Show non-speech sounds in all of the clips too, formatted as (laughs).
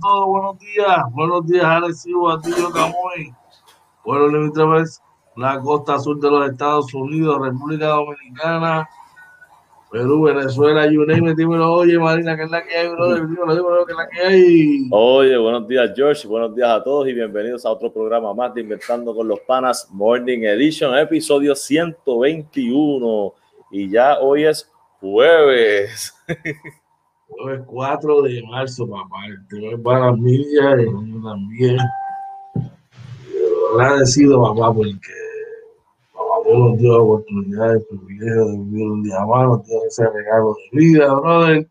todos buenos días. Buenos días, Arecibo, Atillo, Camoy. Bueno, limítrofes, la costa sur de los Estados Unidos, República Dominicana, Perú, Venezuela, you name it, dímelo, oye, Marina, que es la que hay, brother, dímelo, dímelo, que es la que hay. Oye, buenos días, George, buenos días a todos y bienvenidos a otro programa más de Inventando con los Panas Morning Edition, episodio 121. Y ya hoy es jueves. (laughs) Jueves 4 de marzo, papá. Te voy para las millas y yo también. Agradecido, papá, porque papá Dios nos dio la oportunidad, el privilegio de vivir un día más, nos dio ese regalo de vida, brother.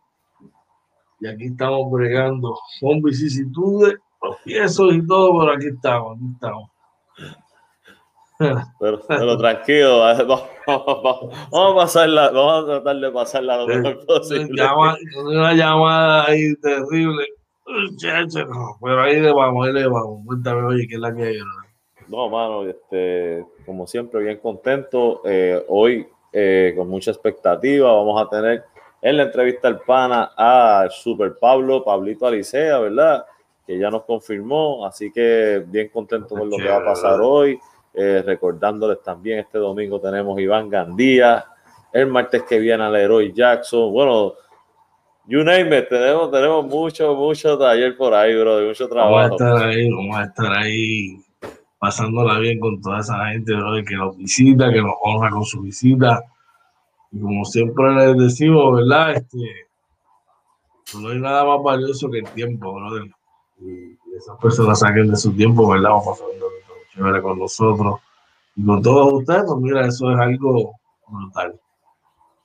Y aquí estamos bregando con vicisitudes, los piezos y todo, pero aquí estamos, aquí estamos. Pero, pero tranquilo, (laughs) vamos, vamos, vamos a pasarla, vamos a tratar de pasarla lo mejor posible. Llama- una llamada ahí terrible. No, pero ahí le vamos, ahí le vamos. Cuéntame, oye, ¿qué es la que hay? No, mano, este, como siempre, bien contento. Eh, hoy, eh, con mucha expectativa, vamos a tener en la entrevista al pana a Super Pablo, Pablito Alicea, ¿verdad? Que ya nos confirmó, así que bien contento con lo que va a pasar hoy. Eh, recordándoles también, este domingo tenemos Iván Gandía, el martes que viene a Leroy Jackson. Bueno, you name it, tenemos, tenemos mucho, mucho taller por ahí, bro, de mucho Vamos a trabajo. estar ahí, vamos a estar ahí pasándola bien con toda esa gente brother, que nos visita, que nos honra con su visita. Y como siempre les decimos, ¿verdad? Este, no hay nada más valioso que el tiempo, brother. Y esas personas saquen de su tiempo, ¿verdad? Vamos momento chévere con nosotros y con todos ustedes, pues mira, eso es algo brutal.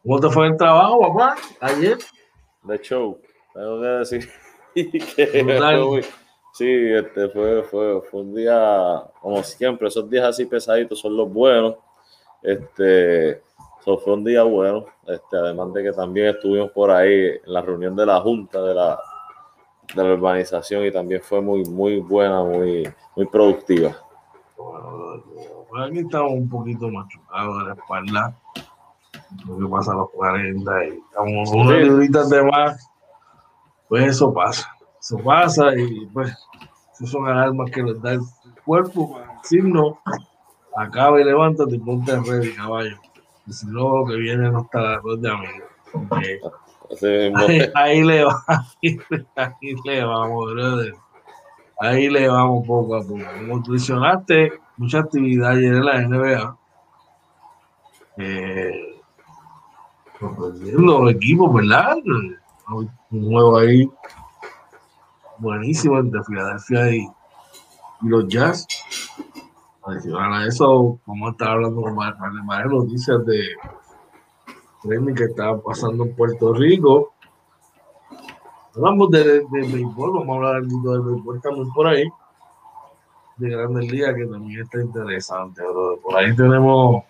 ¿Cómo te fue el trabajo, papá? Ayer. de show. Tengo que decir (laughs) que sí, este fue, fue, fue un día, como siempre, esos días así pesaditos son los buenos. Este, eso fue un día bueno. Este, además de que también estuvimos por ahí en la reunión de la Junta de la, de la urbanización y también fue muy, muy buena, muy, muy productiva. Aquí estamos un poquito machucados de la espalda. Lo que pasa a los 40 y estamos Sí. libritas de más. Pues eso pasa. Eso pasa y pues esas son alarmas que les da el cuerpo para decirnos acaba y levántate y ponte ready, caballo. Y si no, que viene no está la de amigo. Porque Así mismo. Ahí, ahí le va, ahí, (laughs) ahí le vamos, brother. Ahí le vamos poco a poco. Como mencionaste, mucha actividad ayer en la NBA. Eh, sorprendiendo los equipos, ¿verdad? Un juego ahí buenísimo entre Filadelfia y, los Jazz. Adicional a eso, vamos a estar hablando con varias noticias de que está pasando en Puerto Rico. Hablamos de, de, de béisbol, vamos a hablar del béisbol también por ahí. De Grandes Ligas, que también está interesante, bro. Por ahí tenemos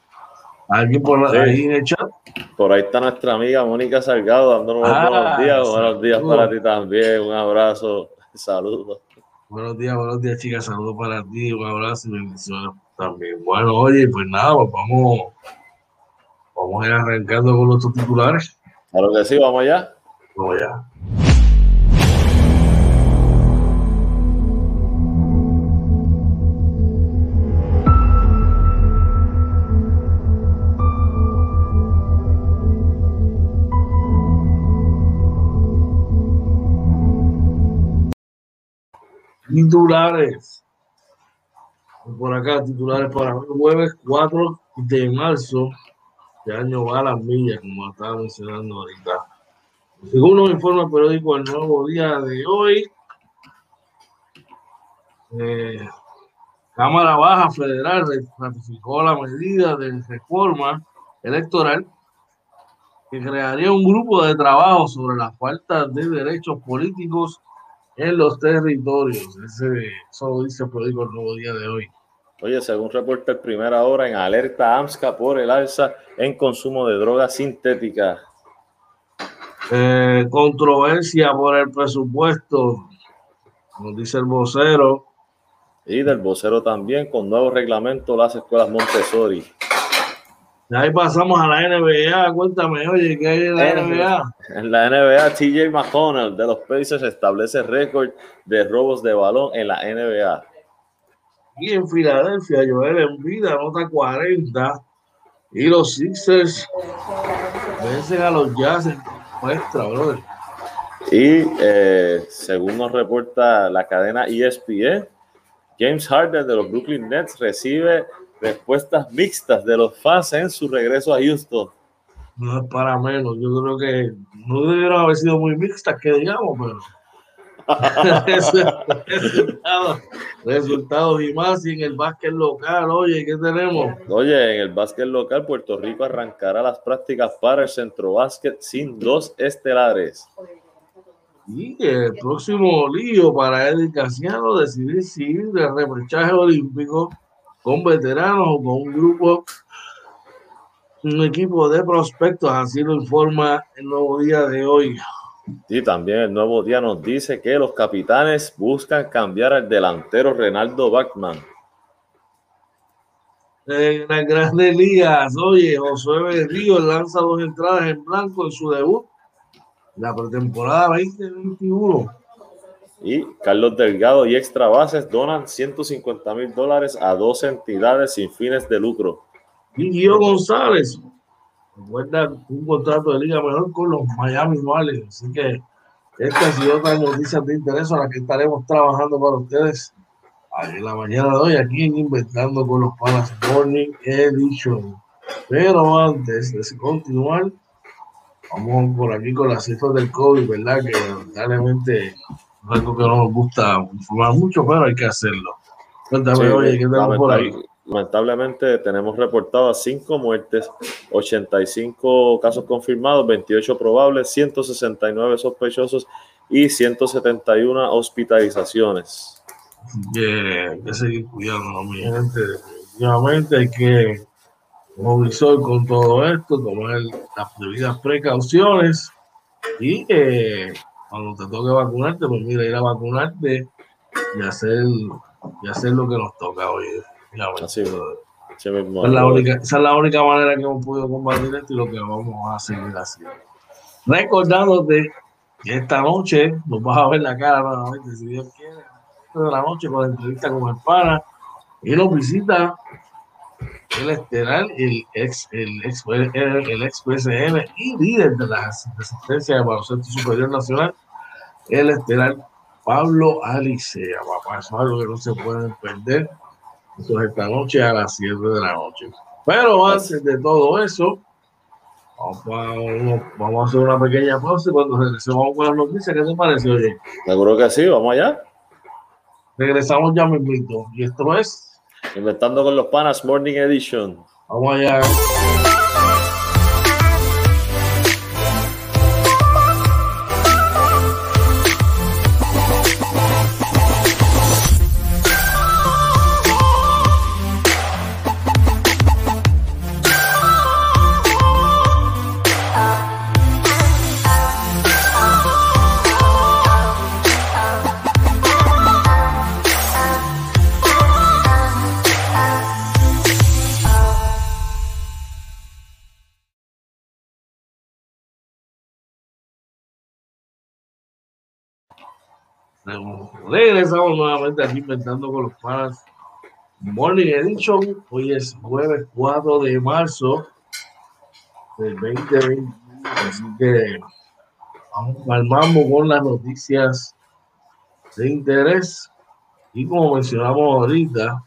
a alguien por Sí. ahí en el chat. Por ahí está nuestra amiga Mónica Salgado dándonos los Ah, buenos días. Buenos días para ti también. Un abrazo. (laughs) Saludos. Buenos días, buenos días, chicas. Saludos para ti, un abrazo y bendiciones también. Bueno, oye, pues nada, pues vamos, vamos a ir arrancando con nuestros titulares. Claro que sí, vamos allá. Vamos allá. Titulares. Por acá, titulares para hoy, jueves 4 de marzo. Este año va a las millas, como estaba mencionando ahorita. Según nos informa el periódico El Nuevo Día de hoy, eh, Cámara Baja Federal ratificó la medida de reforma electoral que crearía un grupo de trabajo sobre la falta de derechos políticos en los territorios. Ese, eso lo dice el periódico El Nuevo Día de hoy. Oye, según reporta el primera hora en alerta AMSCA por el alza en consumo de drogas sintéticas. Eh, controversia por el presupuesto, nos dice el vocero. Y del vocero también, con nuevo reglamento las escuelas Montessori. Ahí pasamos a la NBA. Cuéntame, oye, ¿qué hay en la NBA? En la NBA, TJ McConnell de los Pacers establece récord de robos de balón en la NBA. Y en Filadelfia, Joel en vida anota 40 y los Sixers vencen a los Jazz en muestra, brother. Y eh, según nos reporta la cadena ESPN, James Harden de los Brooklyn Nets recibe respuestas mixtas de los fans en su regreso a Houston. No es para menos, yo creo que no debieron haber sido muy mixtas, que digamos, pero (laughs) resultados, y más y en el básquet local, oye, ¿qué tenemos? Oye, en el básquet local, Puerto Rico arrancará las prácticas para el centro básquet sin dos estelares. Y el próximo lío para Eddie Casiano decidir si ir de repechaje olímpico con veteranos o con un grupo, un equipo de prospectos, así lo informa el nuevo día de hoy. Y también el nuevo día nos dice que los capitanes buscan cambiar al delantero Renaldo Bachman. En las grandes ligas, oye, Josué Ríos lanza dos entradas en blanco en su debut, la pretemporada 2021. Y Carlos Delgado y Extra Bases donan 150 mil dólares a dos entidades sin fines de lucro. Y Guido González recuerda un contrato de liga mejor con los Miami Marlins. Así que estas y otras noticias de interés a las que estaremos trabajando para ustedes en la mañana de hoy aquí en Inventando con los Panas Morning Edition. Pero antes de continuar, vamos por aquí con las cifras del COVID, ¿verdad? Que lamentablemente es algo que no nos gusta informar mucho, pero hay que hacerlo. Cuéntame, oye, ¿qué tenemos por ahí? Lamentablemente tenemos reportadas 5 muertes, 85 casos confirmados, 28 probables, 169 sospechosos y 171 hospitalizaciones. Que hay que seguir cuidando, mi gente. Definitivamente hay que movilizar con todo esto, tomar las debidas precauciones y eh, cuando te toque vacunarte, pues mira, ir a vacunarte y hacer, y hacer lo que nos toca hoy. Así, esa, es la única, esa es la única manera que hemos podido combatir esto y lo que vamos a seguir haciendo. Recordándote que esta noche nos vas a ver la cara nuevamente, si Dios quiere, de la noche con la entrevista con el pana y nos visita el estelar, el ex, el ex, el, ex PSM y líder de la resistencia de baloncesto superior nacional, el estelar Pablo Alicea, papá, eso es algo que no se pueden perder. Eso es esta noche a las 7 de la noche. Pero antes de todo eso, vamos a, hacer una pequeña pausa y cuando regresemos con las noticias, ¿qué te parece, oye? Seguro que sí, vamos allá. Regresamos ya mismito. Y esto es... Inventando con los panas Morning Edition. Vamos allá. Regresamos nuevamente aquí inventando con los panas Morning Edition. Hoy es jueves 4 de marzo del 2020. Así que vamos al con las noticias de interés. Y como mencionamos ahorita,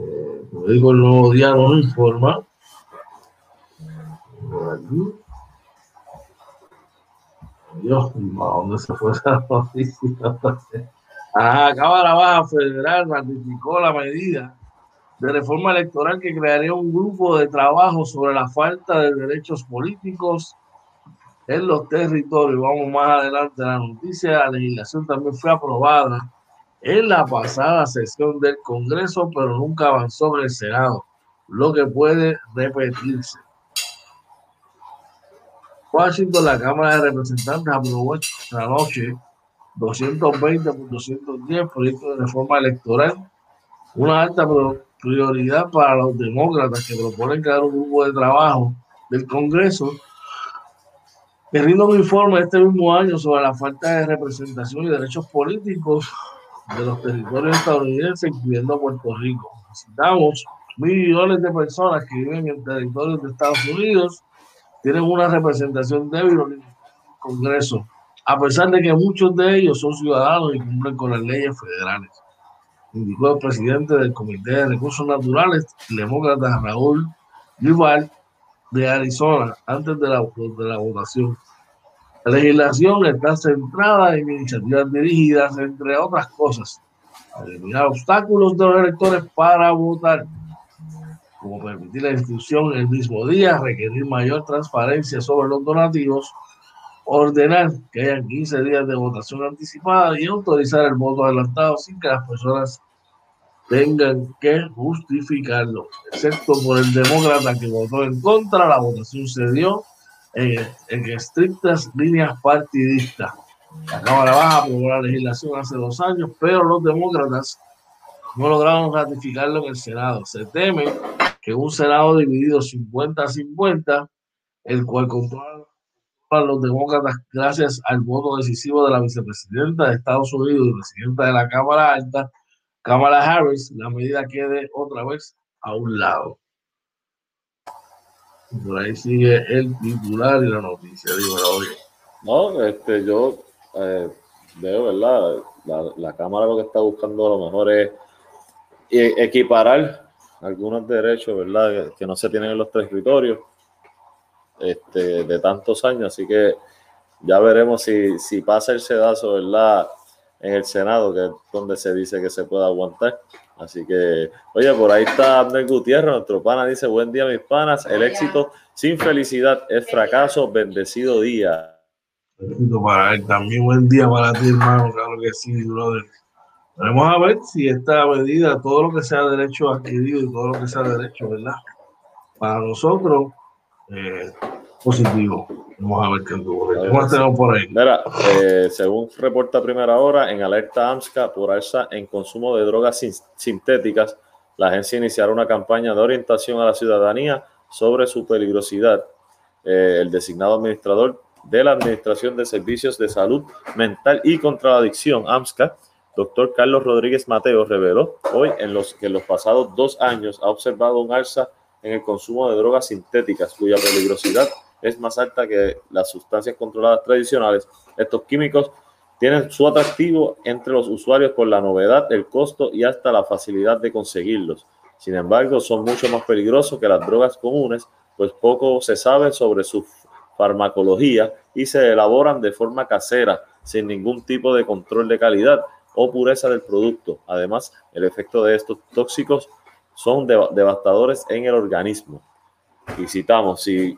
eh, como digo, el nuevo día nos informa. Por. Dios, ¿dónde se fue esa (laughs) noticia? Ah, Cámara Baja Federal ratificó la medida de reforma electoral que crearía un grupo de trabajo sobre la falta de derechos políticos en los territorios. Vamos más adelante. La noticia la legislación también fue aprobada en la pasada sesión del Congreso, pero nunca avanzó en el Senado, lo que puede repetirse. Washington, la Cámara de Representantes aprobó esta noche 220 por 210 proyectos de reforma electoral, una alta prioridad para los demócratas que proponen crear un grupo de trabajo del Congreso que rinda un informe este mismo año sobre la falta de representación y derechos políticos de los territorios estadounidenses, incluyendo Puerto Rico. Necesitamos millones de personas que viven en territorios de Estados Unidos, tienen una representación débil en el Congreso, a pesar de que muchos de ellos son ciudadanos y cumplen con las leyes federales indicó el presidente del Comité de Recursos Naturales, el demócrata Raúl Duval, de Arizona, antes de la, de la votación. La legislación está centrada en iniciativas dirigidas, entre otras cosas, a eliminar obstáculos de los electores para votar, como permitir la inscripción el mismo día, requerir mayor transparencia sobre los donativos, ordenar que haya 15 días de votación anticipada y autorizar el voto adelantado sin que las personas tengan que justificarlo, excepto por el demócrata que votó en contra, la votación se dio en, estrictas líneas partidistas. La Cámara Baja aprobó la legislación hace dos años, pero los demócratas no lograron ratificarlo en el Senado. Se teme que un Senado dividido 50-50, el cual controla los demócratas gracias al voto decisivo de la vicepresidenta de Estados Unidos y presidenta de la Cámara Alta, Kamala Harris, la medida quede otra vez a un lado. Por ahí sigue el titular y la noticia. No, este, yo eh, veo, ¿verdad? La, la, Cámara lo que está buscando a lo mejor es equiparar algunos derechos, ¿verdad? Que no se tienen en los territorios este, de tantos años. Así que ya veremos si, si pasa el sedazo, ¿verdad? En el Senado, que es donde se dice que se puede aguantar. Así que, oye, por ahí está Abner Gutiérrez, nuestro pana, dice, buen día mis panas, el éxito sin felicidad es fracaso, bendecido día. Éxito para él, también buen día para ti, hermano, claro que sí, brother. Vamos a ver si esta medida, todo lo que sea derecho adquirido y todo lo que sea derecho, ¿verdad? Para nosotros, eh, positivo. Vamos a ver qué tenemos por ahí. Mira, eh, según reporta Primera Hora, en alerta AMSCA por alza en consumo de drogas sintéticas, la agencia iniciará una campaña de orientación a la ciudadanía sobre su peligrosidad. Eh, el designado administrador de la Administración de Servicios de Salud Mental y contra la Adicción, AMSCA, doctor Carlos Rodríguez Mateo, reveló hoy en los, que en los pasados dos años ha observado un alza en el consumo de drogas sintéticas, cuya peligrosidad es más alta que las sustancias controladas tradicionales. Estos químicos tienen su atractivo entre los usuarios por la novedad, el costo y hasta la facilidad de conseguirlos. Sin embargo, son mucho más peligrosos que las drogas comunes, pues poco se sabe sobre su farmacología y se elaboran de forma casera, sin ningún tipo de control de calidad o pureza del producto. Además, el efecto de estos tóxicos son devastadores en el organismo. Y citamos, si,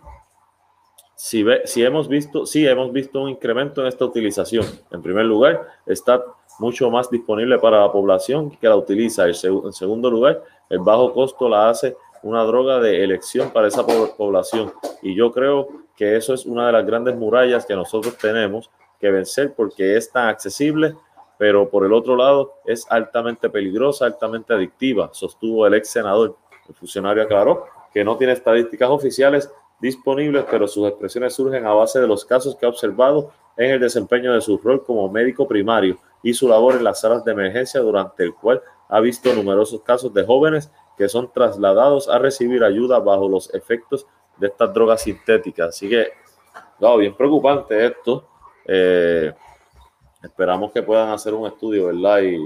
si, ve, si hemos visto, hemos visto un incremento en esta utilización. En primer lugar, está mucho más disponible para la población que la utiliza. En segundo lugar, el bajo costo la hace una droga de elección para esa población. Y yo creo que eso es una de las grandes murallas que nosotros tenemos que vencer porque es tan accesible pero por el otro lado es altamente peligrosa, altamente adictiva, sostuvo el ex senador. El funcionario aclaró que no tiene estadísticas oficiales disponibles, pero sus expresiones surgen a base de los casos que ha observado en el desempeño de su rol como médico primario y su labor en las salas de emergencia, durante el cual ha visto numerosos casos de jóvenes que son trasladados a recibir ayuda bajo los efectos de estas drogas sintéticas. Así que, no, bien preocupante esto. Eh, Esperamos que puedan hacer un estudio, ¿verdad? Y,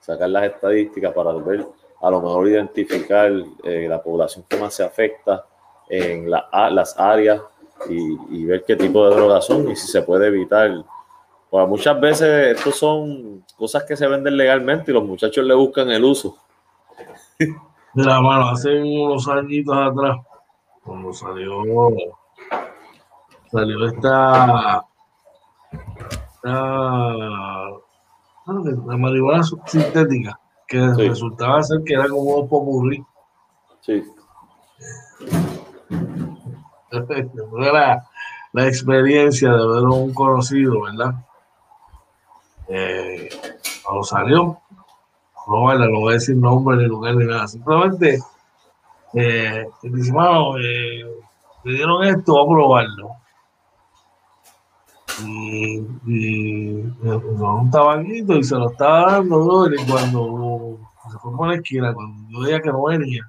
sacar las estadísticas para ver, a lo mejor identificar eh, la población que más se afecta en las áreas y, ver qué tipo de drogas son y si se puede evitar. Pues muchas veces estos son cosas que se venden legalmente y los muchachos le buscan el uso. Mira, mano, hace unos añitos atrás, cuando salió, salió esta la, la marihuana sintética, que resultaba ser que era como un popurrí. Sí. (laughs) La, la experiencia de ver un conocido, ¿verdad? Eh, salió, aprobarla, no voy a decir nombre ni lugar ni nada, simplemente eh, dice, mano, eh, le dieron esto, voy a probarlo. Y, y un tabaquito y se lo estaba dando, bro, y cuando se fue por la esquina, cuando yo veía que no venía,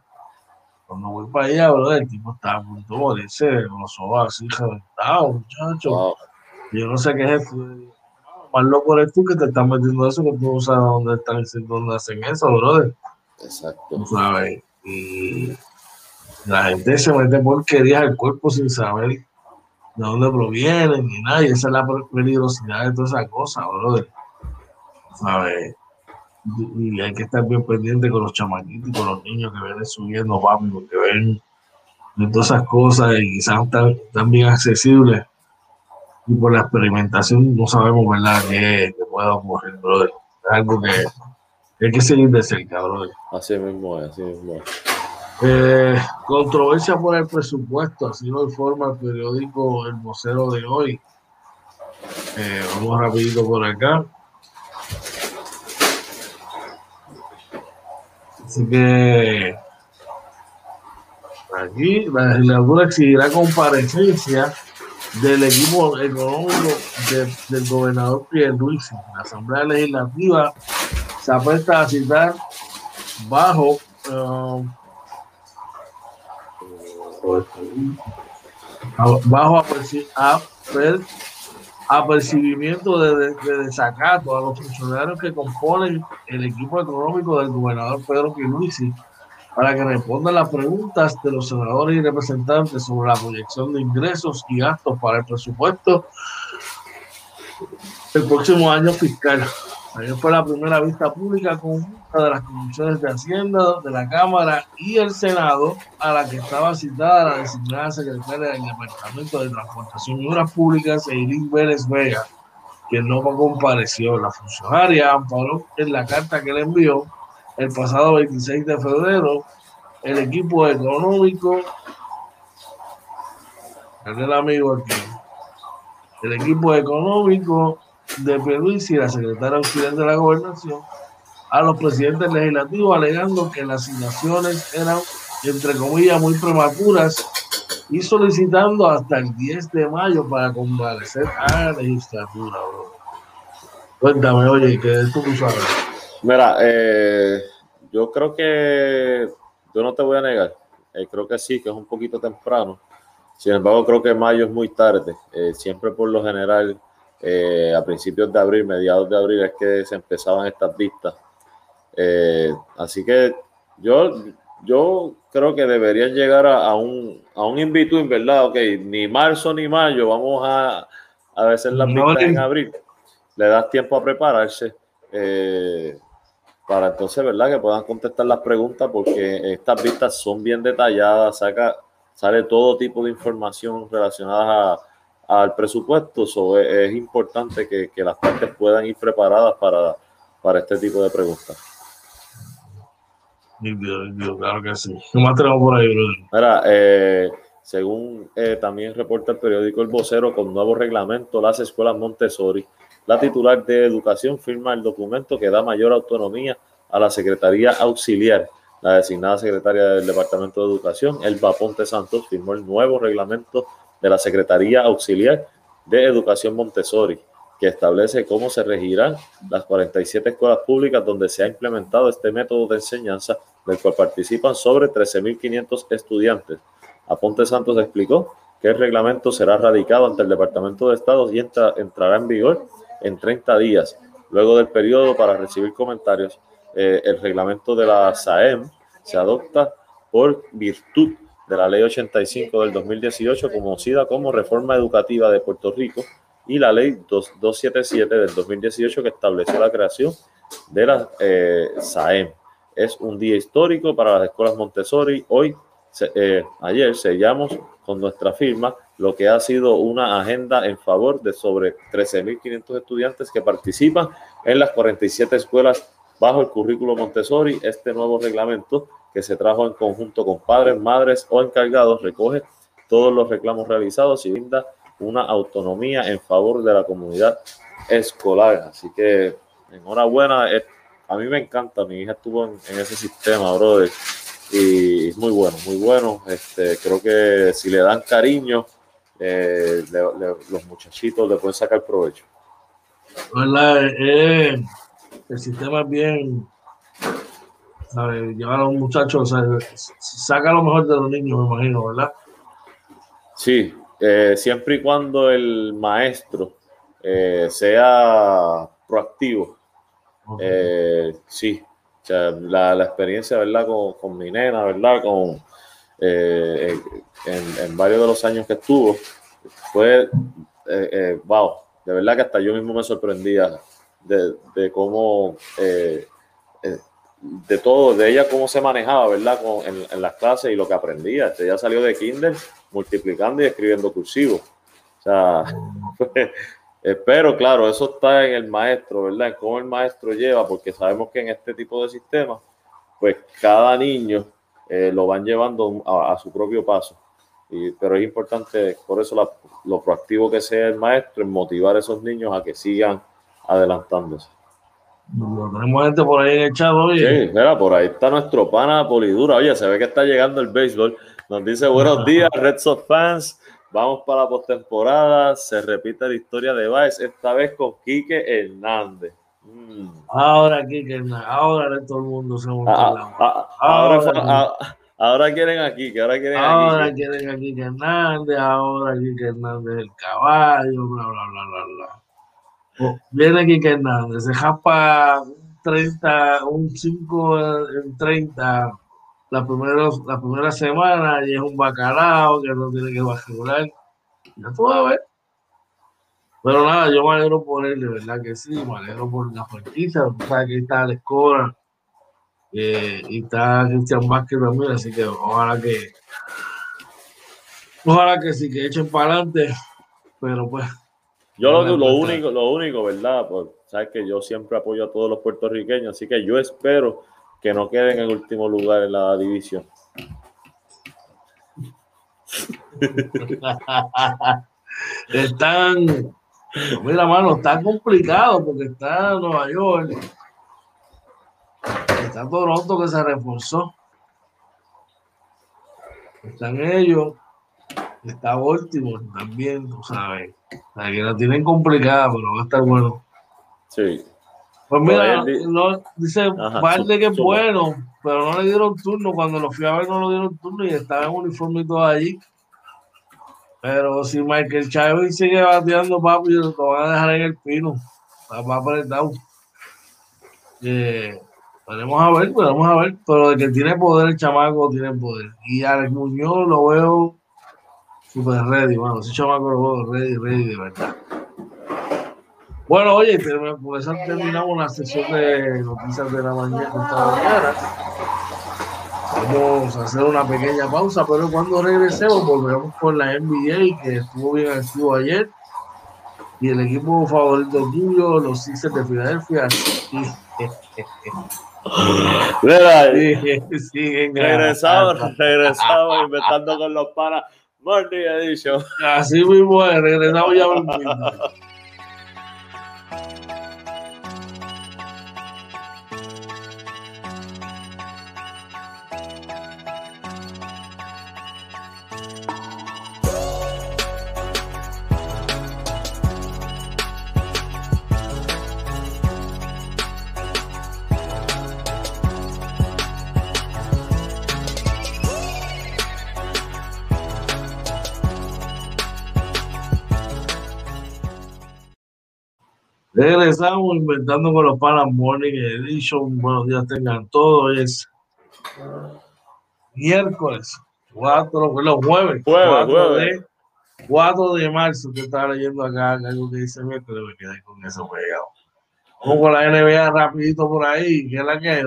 cuando voy para allá, bro, el tipo estaba a punto de morirse, con los ojos así reventados, muchachos. Yo no sé qué es esto. Más loco eres tú que te están metiendo eso, que tú no sabes dónde están dónde hacen eso, brother. Exacto. ¿Sabes? Y la gente se mete porquerías al cuerpo sin saber de dónde provienen ni nada. Y esa es la peligrosidad de todas esas cosas, brother. ¿Sabes? Y hay que estar bien pendiente con los chamaquitos y con los niños que vienen subiendo, papi, porque ven todas esas cosas y quizás están, bien accesibles. Y por la experimentación no sabemos, ¿verdad?, qué, puede ocurrir, brother. Es algo que, hay que seguir de cerca, brother. Así mismo es, así mismo es. Eh, controversia por el presupuesto, así lo informa el periódico El Vocero de hoy. Eh, vamos rapidito por acá. Así que aquí la legislatura exigirá comparecencia del equipo económico del gobernador Pierluisi. La Asamblea Legislativa se apuesta a citar bajo um, bajo apercibimiento de, de, desacato a los funcionarios que componen el equipo económico del gobernador Pedro Pierluisi para que respondan las preguntas de los senadores y representantes sobre la proyección de ingresos y gastos para el presupuesto el próximo año fiscal. Ayer fue la primera vista pública conjunta de las comisiones de Hacienda de la Cámara y el Senado, a la que estaba citada la designada secretaria del Departamento de Transportación y Obras Públicas, Eileen Vélez Vega, quien no compareció. La funcionaria amparó en la carta que le envió el pasado 26 de febrero el equipo económico, el amigo aquí, el equipo económico de Perú y la secretaria auxiliar de la gobernación a los presidentes legislativos alegando que las asignaciones eran, entre comillas, muy prematuras y solicitando hasta el 10 de mayo para comparecer a la legislatura. Cuéntame, oye, ¿qué es tú sabes? Mira, eh, yo creo que, yo no te voy a negar, eh, creo que sí, que es un poquito temprano. Sin embargo, creo que mayo es muy tarde. Eh, siempre por lo general eh, a principios de abril, mediados de abril es que se empezaban estas vistas. Eh, así que yo, yo creo que deberían llegar a, un, a un in between, ¿verdad? Ok, ni marzo ni mayo, vamos a, a veces las vistas en abril. Le das tiempo a prepararse. Eh, para entonces, ¿verdad? Que puedan contestar las preguntas porque estas vistas son bien detalladas, saca, sale todo tipo de información relacionada a, al presupuesto. So, es, importante que, que, las partes puedan ir preparadas para, para este tipo de preguntas. Claro que sí. ¿Qué más tenemos por ahí, Mira, eh, según eh, también reporta el periódico El Vocero, con nuevo reglamento, las escuelas Montessori, la titular de Educación firma el documento que da mayor autonomía a la Secretaría Auxiliar. La designada secretaria del Departamento de Educación, Elba Ponte Santos, firmó el nuevo reglamento de la Secretaría Auxiliar de Educación Montessori, que establece cómo se regirán las 47 escuelas públicas donde se ha implementado este método de enseñanza, del cual participan sobre 13.500 estudiantes. Aponte Santos explicó que el reglamento será radicado ante el Departamento de Estado y entrará en vigor en 30 días. Luego del periodo para recibir comentarios, eh, el reglamento de la SAEM se adopta por virtud de la Ley 85 del 2018, conocida como Reforma Educativa de Puerto Rico, y la Ley 277 del 2018, que estableció la creación de la eh, SAEM. Es un día histórico para las escuelas Montessori. Hoy, eh, ayer, sellamos con nuestra firma lo que ha sido una agenda en favor de sobre 13.500 estudiantes que participan en las 47 escuelas bajo el currículo Montessori. Este nuevo reglamento que se trajo en conjunto con padres, madres o encargados, recoge todos los reclamos realizados y brinda una autonomía en favor de la comunidad escolar. Así que enhorabuena, a mí me encanta, mi hija estuvo en, ese sistema, brother, y es muy bueno, muy bueno. Este, creo que si le dan cariño, eh, los muchachitos le pueden sacar provecho. Eh, el sistema es bien, llevar a un muchacho, saca lo mejor de los niños, me imagino, ¿verdad? Sí, eh, siempre y cuando el maestro sea proactivo. sí, la, experiencia, ¿verdad? Con, con, mi nena, ¿verdad? Con, en, en, varios de los años que estuvo, fue, wow, de verdad que hasta yo mismo me sorprendía de, de cómo, eh, eh, de todo, de ella cómo se manejaba, ¿verdad? en, en, las clases y lo que aprendía. Este, ella salió de kinder multiplicando y escribiendo cursivo. O sea, (laughs) pero claro, eso está en el maestro, ¿verdad? En cómo el maestro lleva, porque sabemos que en este tipo de sistemas, pues cada niño eh, lo van llevando a su propio paso pero es importante, por eso lo proactivo que sea el maestro, en motivar a esos niños a que sigan adelantándose. Tenemos gente por ahí en el chat, Sí, mira, por ahí está nuestro pana Polidura. Oye, se ve que está llegando el béisbol. Nos dice buenos días, Red Sox fans. Vamos para la postemporada. Se repite la historia de Baez, esta vez con Quique Hernández. Mm. Ahora Quique Hernández, ahora todo el mundo se ah, ah, ahora, Ahora quieren aquí, que ahora quieren ahora aquí. quieren aquí que Hernández, ahora aquí que Hernández el caballo, bla, bla, bla, bla, bla. Viene que Hernández, se japa 30, un 5 en 30 la primera, la primera semana y es un bacalao que no tiene que asegurar. Ya tú a ver. Pero nada, yo me alegro por él, de verdad que sí, me alegro por la franquicia, sabes que está la escuela eh, y está Cristian Vázquez también, así que ojalá que ojalá que sí que echen para adelante, pero pues yo lo, lo único, lo único, ¿verdad? Pues sabes que yo siempre apoyo a todos los puertorriqueños, así que yo espero que no queden en último lugar en la división. (laughs) Están, mira, mano, está complicado porque está Nueva York, Está Toronto que se reforzó. Están ellos. Está Baltimore también, tú sabes. que la tienen complicada, pero va a estar bueno. Sí. Pues mira, no, dice Valde que es bueno, pero no le dieron turno. Cuando lo fui a ver, no le dieron turno y estaba en uniforme y todo allí. Pero si Michael Chávez sigue bateando, papi, lo van a dejar en el pino. Va, a apretado. Eh, Veremos a ver, vamos a ver. Pero de que tiene poder el chamaco, tiene poder. Y al Muñoz lo veo super ready, mano. Ese chamaco ready, ready, de verdad. Bueno, oye, por eso terminamos la sesión de noticias de la mañana, mañana. Vamos a hacer una pequeña pausa, pero cuando regresemos volveremos con la NBA, que estuvo bien activo ayer. Y el equipo favorito tuyo, los Sixers de Filadelfia. Mira, sí, regresamos, regresamos inventando con los panas. Morning Edition. Así mismo es, regresamos ya. (laughs) Regresamos inventando con los panas Morning Edition. Buenos días, tengan todos. Es miércoles, 4, los jueves, 4, De, 4 de marzo. Que estaba leyendo acá algo que dice miércoles, me quedé con eso pegado. Vamos con la NBA rapidito por ahí. ¿Qué es la que hay?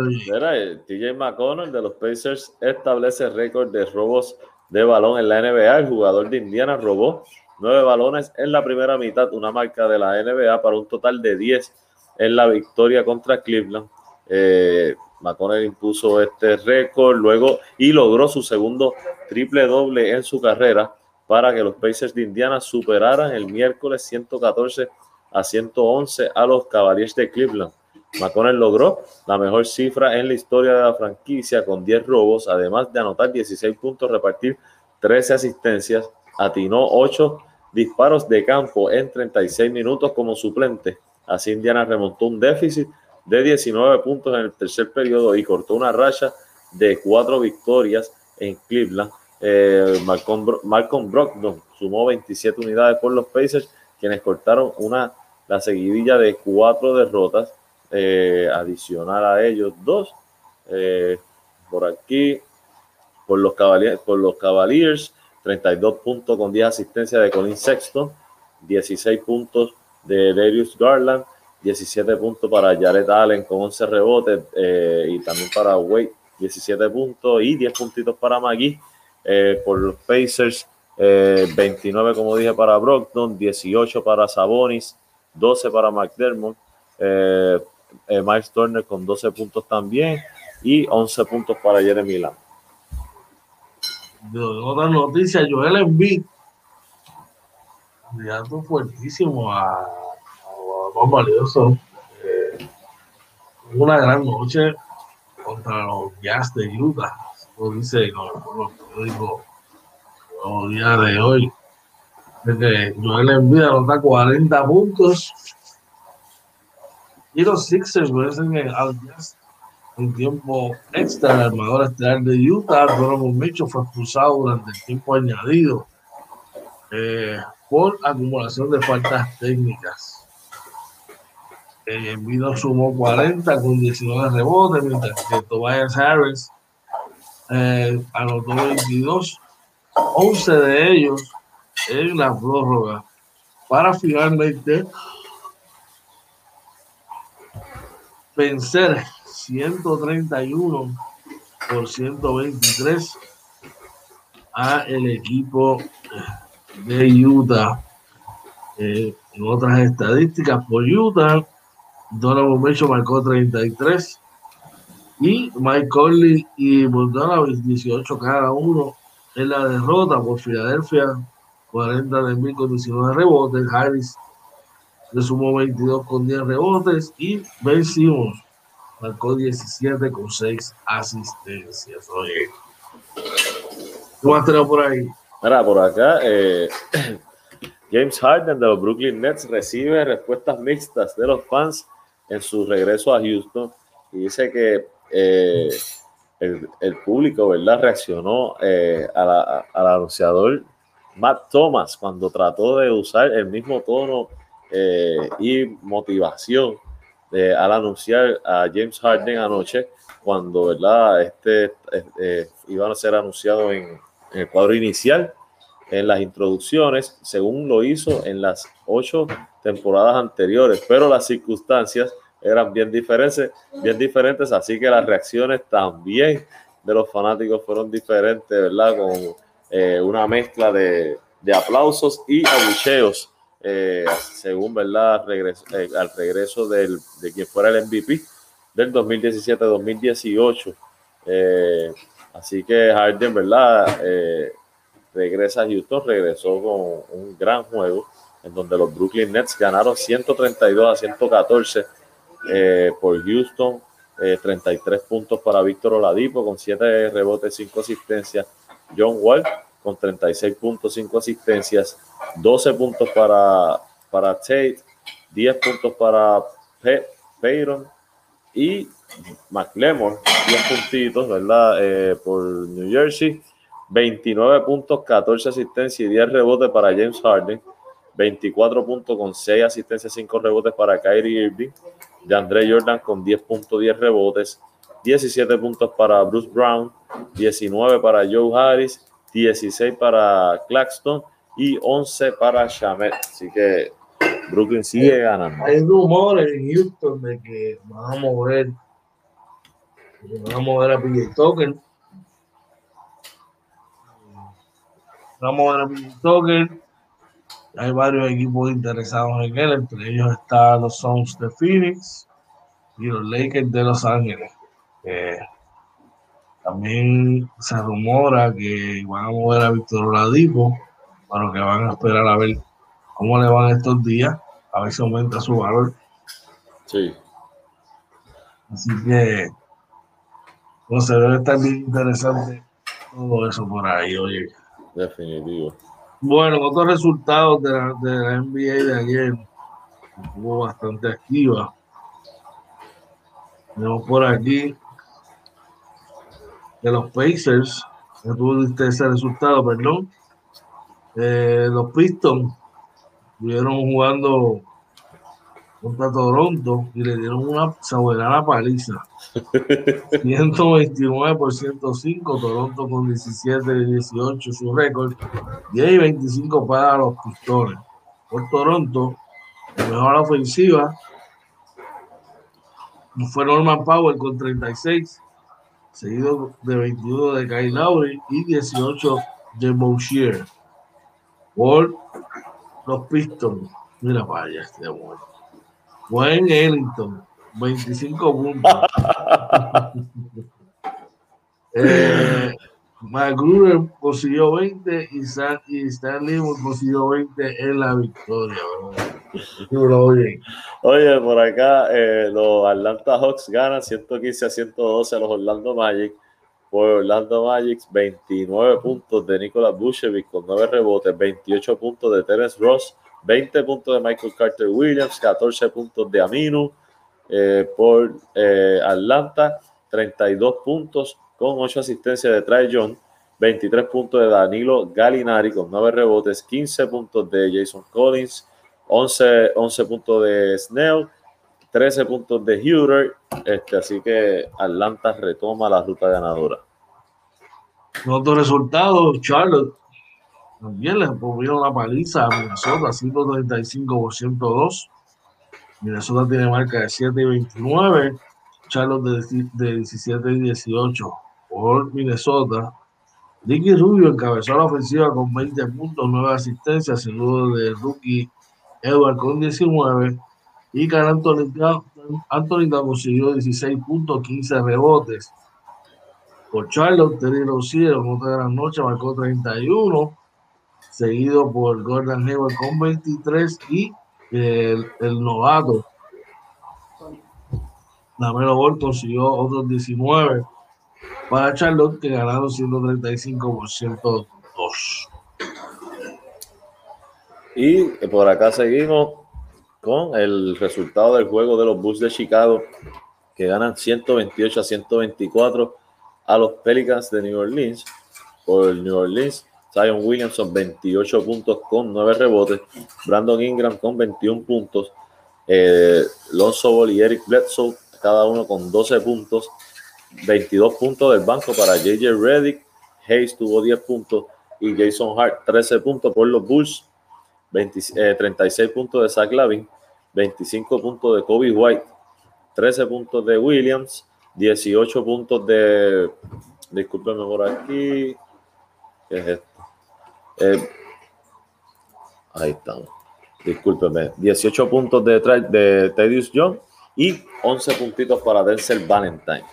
TJ McConnell de los Pacers establece récord de robos de balón en la NBA. El jugador de Indiana robó nueve balones en la primera mitad, una marca de la NBA para un total de 10 en la victoria contra Cleveland. Eh, McConnell impuso este récord luego y logró su segundo triple doble en su carrera para que los Pacers de Indiana superaran el miércoles 114 a 111 a los Cavaliers de Cleveland. McConnell logró la mejor cifra en la historia de la franquicia con 10 robos, además de anotar 16 puntos, repartir 13 asistencias, atinó 8 disparos de campo en 36 minutos como suplente. Así Indiana remontó un déficit de 19 puntos en el tercer periodo y cortó una racha de cuatro victorias en Cleveland. Eh, Malcolm, Brogdon sumó 27 unidades por los Pacers, quienes cortaron una la seguidilla de cuatro derrotas eh, adicional a ellos dos. Eh, por aquí, por los, Cavaliers, por los Cavaliers, 32 puntos con 10 asistencias de Colin Sexton, 16 puntos de Darius Garland, 17 puntos para Jared Allen con 11 rebotes eh, y también para Wade 17 puntos y 10 puntitos para Magui por los Pacers, 29 como dije para Brockton, 18 para Sabonis, 12 para McDermott, eh, eh, Miles Turner con 12 puntos también y 11 puntos para Jeremy Lamb. De otra noticia, Joel Embiid, candidato fuertísimo a, más valioso. Eh, una gran noche contra los Jazz de Utah, lo dice con los digo los días de hoy. Desde Joel Embiid anota 40 puntos y los Sixers vencen al Jazz en tiempo extra. El armador estelar de Utah, Donovan Mitchell, fue expulsado durante el tiempo añadido eh, por acumulación de faltas técnicas. Eh, Envido sumó 40 con 19 rebotes, mientras que Tobias Harris eh, anotó 22, 11 de ellos en la prórroga, para finalmente vencer 131 por 123 a el equipo de Utah. Eh, en otras estadísticas por Utah, Donovan Mitchell marcó 33 y Mike Conley y Bogdanovich 18 cada uno en la derrota. Por Filadelfia 40 de mil con 19 rebotes. Harris le sumó 22 con 10 rebotes. Y vencimos marcó 17 con 6 asistencias. Oye, ¿qué más por ahí? Mira, por acá, eh, (clears throat) James Harden de los Brooklyn Nets recibe respuestas mixtas de los fans en su regreso a Houston y dice que eh, el, público, ¿verdad?, reaccionó eh, al anunciador Matt Thomas cuando trató de usar el mismo tono y motivación al anunciar a James Harden anoche, cuando ¿verdad? este eh, iban a ser anunciados en, el cuadro inicial, en las introducciones, según lo hizo en las ocho temporadas anteriores, pero las circunstancias eran bien diferentes, bien diferentes, así que las reacciones también de los fanáticos fueron diferentes, ¿verdad? Con eh, una mezcla de, de aplausos y abucheos eh, según verdad eh, al regreso del, de quien fuera el MVP del 2017-2018. Eh, así que Harden, ¿verdad? regresa a Houston, regresó con un gran juego en donde los Brooklyn Nets ganaron 132 a 114 por Houston, 33 puntos para Víctor Oladipo con 7 rebotes, 5 asistencias. John Wall con 36.5 asistencias, 12 puntos para, para Tate, 10 puntos para Peyron y McLemore, 10 puntitos, ¿verdad? Eh, por New Jersey, 29 puntos, 14 asistencias y 10 rebotes para James Harden, 24 puntos con 6 asistencias, 5 rebotes para Kyrie Irving, de Andre Jordan con 10 puntos, 10 rebotes, 17 puntos para Bruce Brown, 19 para Joe Harris 16 para Claxton y 11 para Shamet. Así que Brooklyn sigue ganando. Hay rumores en Houston de que van a mover, van a mover a PJ Tucker. Van a mover a PJ Tucker. Hay varios equipos interesados en él, entre ellos están los Suns de Phoenix y los Lakers de Los Ángeles. Eh, también se rumora que van a mover a Víctor Oladipo, pero que van a esperar a ver cómo le van estos días, a ver si aumenta su valor. Sí. Así que, no sé, debe estar bien interesante todo eso por ahí, oye. Definitivo. Bueno, otros resultados de la, de la NBA de ayer, estuvo bastante activa. Tenemos por aquí de los Pacers, que tuvo ese resultado, perdón. Eh, los Pistons estuvieron jugando contra Toronto y le dieron una soberana paliza. (laughs) 129 por 105, Toronto con 17 y 18 su récord, 10 y 25 para los pistones. Por Toronto, mejor ofensiva fue Norman Powell con 36, seguido de 21 de Kyle Lowry y 18 de Bouchier. Por los Pistons, mira allá este amor. Wayne Ellington, 25 puntos. (laughs) eh, McGruder consiguió 20 y, San, y Stanley consiguió 20 en la victoria. Oye. Oye, por acá eh, los Atlanta Hawks ganan 115 a 112 a los Orlando Magic. Por Orlando Magic, 29 puntos de Nicolas Bushevich con 9 rebotes, 28 puntos de Terence Ross, 20 puntos de Michael Carter Williams, 14 puntos de Aminu eh, por eh, Atlanta, 32 puntos con 8 asistencias de Trae John, 23 puntos de Danilo Galinari con 9 rebotes, 15 puntos de Jason Collins, 11, 11 puntos de Snell, 13 puntos de Huter, este, así que Atlanta retoma la ruta ganadora. Otro resultado, Charlotte también le pusieron una paliza a Minnesota, 135 por 102. Minnesota tiene marca de 7 y 29. Charlotte de, de 17 y 18 por Minnesota. Ricky Rubio encabezó la ofensiva con 20 puntos, 9 asistencias, segundo de rookie Edward con 19. Y Carl Anthony, Anthony consiguió 16 puntos, 15 rebotes. Por Charlotte, Terry Rozier otra gran noche marcó 31 seguido por Gordon Hayward con 23 y el, el novato Lamelo Ball consiguió otros 19 para Charlotte que ganaron 135 por 102. Y por acá seguimos con el resultado del juego de los Bulls de Chicago que ganan 128 a 124 a los Pelicans de New Orleans. Por New Orleans Zion Williamson 28 puntos con 9 rebotes, Brandon Ingram con 21 puntos, eh, Lonzo Ball y Eric Bledsoe cada uno con 12 puntos, 22 puntos del banco para JJ Reddick, Hayes tuvo 10 puntos y Jason Hart 13 puntos por los Bulls, 36 eh, puntos de Zach Lavin, 25 puntos de Kobe White, 13 puntos de Williams, 18 puntos de, discúlpenme por aquí, ¿qué es esto? Eh, ahí estamos. Discúlpeme. 18 puntos de, de Tedious John y 11 puntitos para Denzel Valentine.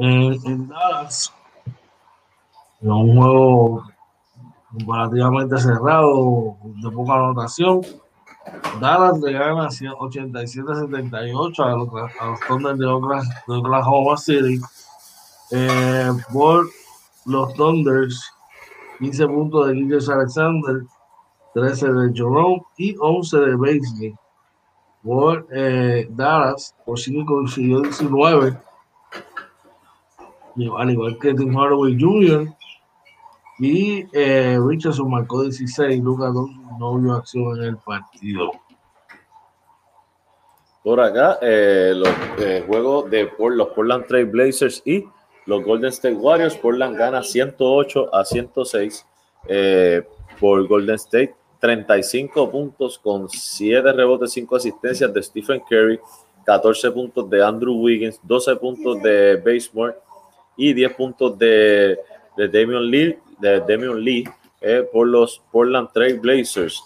En, Dallas, en un juego comparativamente cerrado, de poca anotación, Dallas le gana 87-78 a los, a los Thunder de Oklahoma City. Eh, por los Thunders 15 puntos de Guillermo Alexander, 13 de Jerome y 11 de Baisley. Por eh, Dallas, por 5 consiguió 19. al igual que Tim Hardaway Jr. Y eh, Richardson marcó 16. Lucas no vio acción en el partido. Por acá, eh, los eh, juegos de por los Portland Trail Blazers y los Golden State Warriors. Portland gana 108 a 106 eh, por Golden State. 35 puntos con 7 rebotes, 5 asistencias de Stephen Curry, 14 puntos de Andrew Wiggins, 12 puntos de Basemore y 10 puntos de, de Damian Lee, de Damian Lee eh, por los Portland Trail Blazers.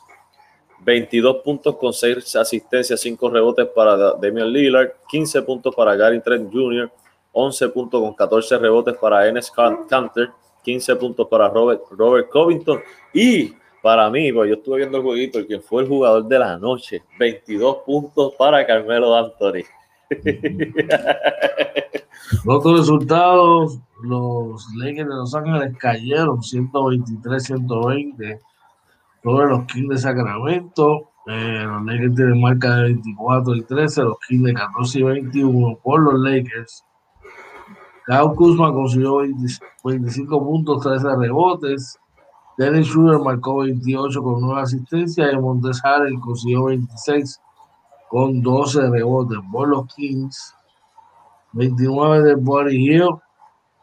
22 puntos con 6 asistencias, 5 rebotes para Damian Lillard, 15 puntos para Gary Trent Jr., 11 puntos con 14 rebotes para Enes Kanter, 15 puntos para Robert, Robert Covington y para mí, pues yo estuve viendo el jueguito, el que fue el jugador de la noche, 22 puntos para Carmelo Anthony. (laughs) Otros resultados, los Lakers de Los Ángeles cayeron 123-120 sobre los Kings de Sacramento. Eh, los Lakers tienen marca de 24 y 13, los Kings de 14 y 21 por los Lakers. Kyle Kuzma consiguió 25 puntos, 13 rebotes. Dennis Schroeder marcó 28 con 9 asistencias y Montes Harrell consiguió 26 con 12 rebotes por los Kings. 29 de Buddy Hill.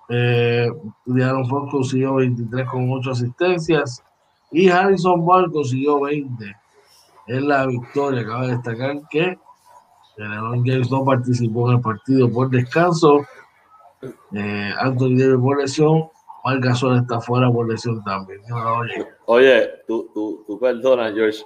Eh, Fox consiguió 23 con 8 asistencias. Y Harrison Ball consiguió 20 en la victoria. Cabe destacar que LeBron James no participó en el partido por descanso. Eh, Anthony Davis por lesión. Marc Gasol está fuera por lesión también. Oye, oye tú, tú, tú perdonas, George,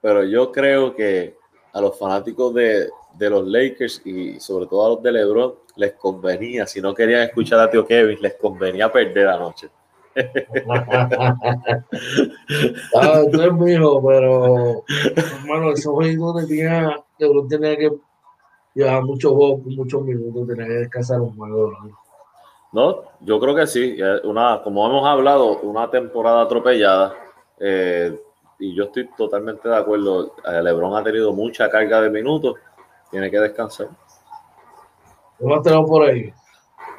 pero yo creo que a los fanáticos de, de los Lakers y sobre todo a los de LeBron les convenía, si no querían escuchar a tío Kevin, les convenía perder anoche. (laughs) ah, tú eres mi hijo, pero hermano, ese juego tenía, LeBron tenía que llevar muchos muchos minutos, tenía que descansar un juego. ¿no? yo creo que sí. Una, como hemos hablado, una temporada atropellada. Eh, y yo estoy totalmente de acuerdo. Eh, LeBron ha tenido mucha carga de minutos tiene que descansar. ¿Cómo tenemos por ahí?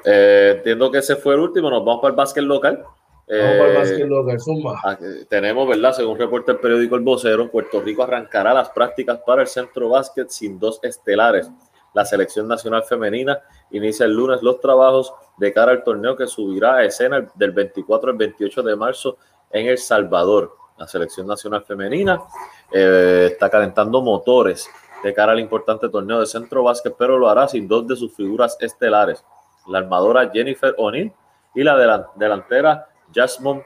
Eh, entiendo que ese fue el último. Nos vamos para el básquet local. Vamos para el eh, básquet local, Zumba. Ah, tenemos, ¿verdad? Según reporta el periódico El Vocero, Puerto Rico arrancará las prácticas para el centro básquet sin dos estelares. La selección nacional femenina inicia el lunes los trabajos de cara al torneo que subirá a escena del 24 al 28 de marzo en El Salvador. La selección nacional femenina eh, está calentando motores de cara al importante torneo de centro básquet, pero lo hará sin dos de sus figuras estelares, la armadora Jennifer O'Neill y la delantera Jasmine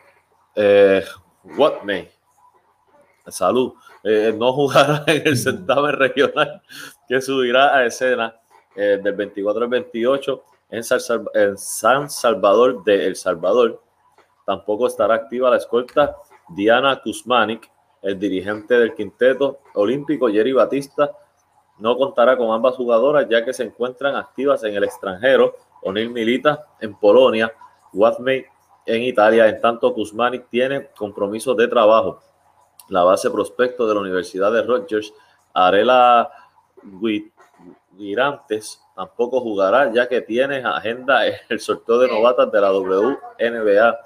eh, Watney. Salud. Eh, no jugará en el certamen regional que subirá a escena eh, del 24 al 28 en, en San Salvador de El Salvador. Tampoco estará activa la escolta Diana Kuzmanik, el dirigente del quinteto olímpico Jerry Batista no contará con ambas jugadoras ya que se encuentran activas en el extranjero. O'Neill milita en Polonia, Watmey en Italia, en tanto Kuzmanic tiene compromisos de trabajo. La base prospecto de la Universidad de Rogers, Arela Girantes, tampoco jugará ya que tiene agenda el sorteo de novatas de la WNBA.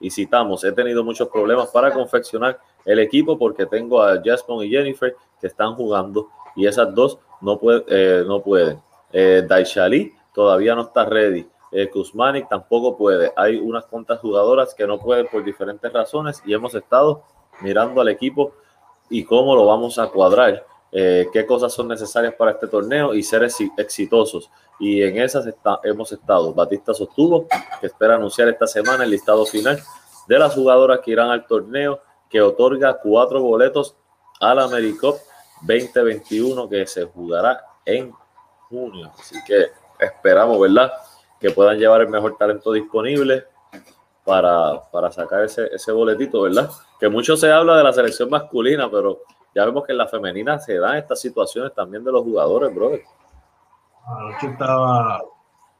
Y citamos, he tenido muchos problemas para confeccionar el equipo porque tengo a Jasmine y Jennifer que están jugando y esas dos no, puede, eh, no pueden. Eh, Daishali todavía no está ready. Eh, Kuzmanik tampoco puede. Hay unas cuantas jugadoras que no pueden por diferentes razones y hemos estado mirando al equipo y cómo lo vamos a cuadrar, eh, qué cosas son necesarias para este torneo y ser exitosos. Y en esas hemos estado. Batista sostuvo que espera anunciar esta semana el listado final de las jugadoras que irán al torneo que otorga cuatro boletos al AmeriCup 2021 que se jugará en junio. Así que esperamos, ¿verdad? Que puedan llevar el mejor talento disponible para, sacar ese, ese boletito, ¿verdad? Que mucho se habla de la selección masculina, pero ya vemos que en la femenina se dan estas situaciones también de los jugadores, brother. Anoche estaba,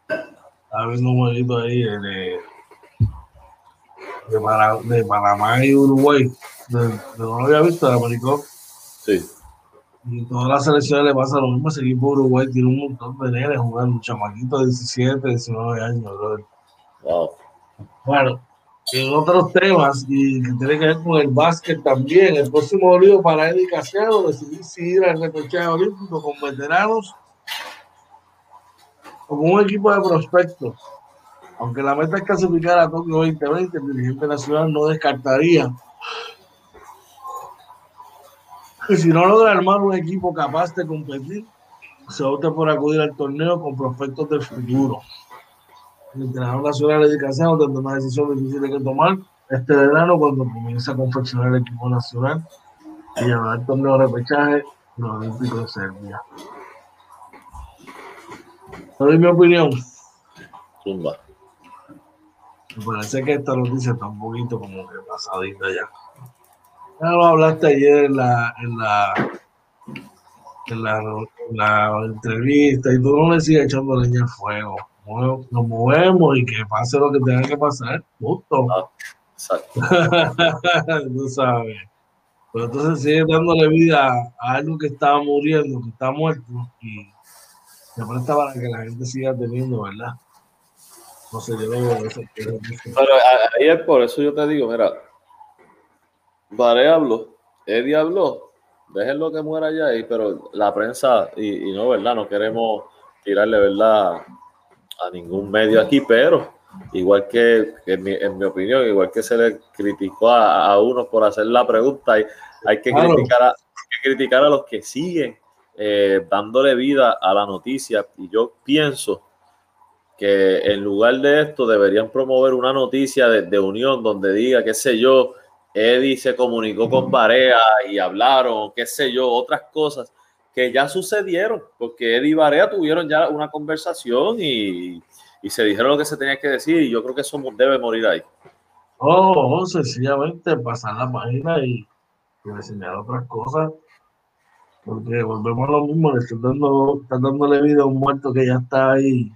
estaba viendo un jueguito ahí de, de, Panamá y Uruguay. De, no lo había visto, de Américo. Sí. Y todas las selecciones le pasa lo mismo. Ese equipo Uruguay tiene un montón de nenes jugando, chamaquitos de 17, 19 años, Wow. Bueno, en otros temas, y que tiene que ver con el básquet también, el próximo olivo para Eddie Casiano decidir si ir al repechaje olímpico con veteranos o con un equipo de prospectos. Aunque la meta es clasificar a Tokio 2020, el dirigente nacional no descartaría y si no logra armar un equipo capaz de competir, se opta por acudir al torneo con prospectos del futuro. El entrenador nacional de dedicación tendrá una decisión difícil que tomar este verano cuando comienza a confeccionar el equipo nacional y llevar el torneo de repechaje los Olímpicos de Serbia. ¿Sabes mi opinión? Zumba. Me parece que esta noticia está un poquito como que pasadita ya. Ya lo hablaste ayer en la, en la, en la, la entrevista y tú no le sigues echando leña al fuego. Nos movemos y que pase lo que tenga que pasar, justo. Ah, exacto. (laughs) tú sabes. Pero entonces sigue dándole vida a algo que estaba muriendo, que está muerto y se presta para que la gente siga teniendo, ¿verdad? No sé, yo lo eso. Pero ahí por eso yo te digo, mira, Vare habló, Eddie habló, déjenlo que muera ya ahí, pero la prensa, y, no, ¿verdad? No queremos tirarle, ¿verdad? A ningún medio aquí, pero igual que, en, mi, opinión, igual que se le criticó a, a uno por hacer la pregunta, hay, hay que, criticar, a, criticar a los que siguen eh, dándole vida a la noticia. Y yo pienso que en lugar de esto deberían promover una noticia de, de unión donde diga, qué sé yo, Eddie se comunicó con Barea y hablaron, qué sé yo, otras cosas que ya sucedieron, porque Eddie y Barea tuvieron ya una conversación y, se dijeron lo que se tenía que decir y yo creo que eso debe morir ahí. Oh, sencillamente pasar la página y, enseñar otras cosas, porque volvemos a lo mismo, le están, dando, están dándole vida a un muerto que ya está ahí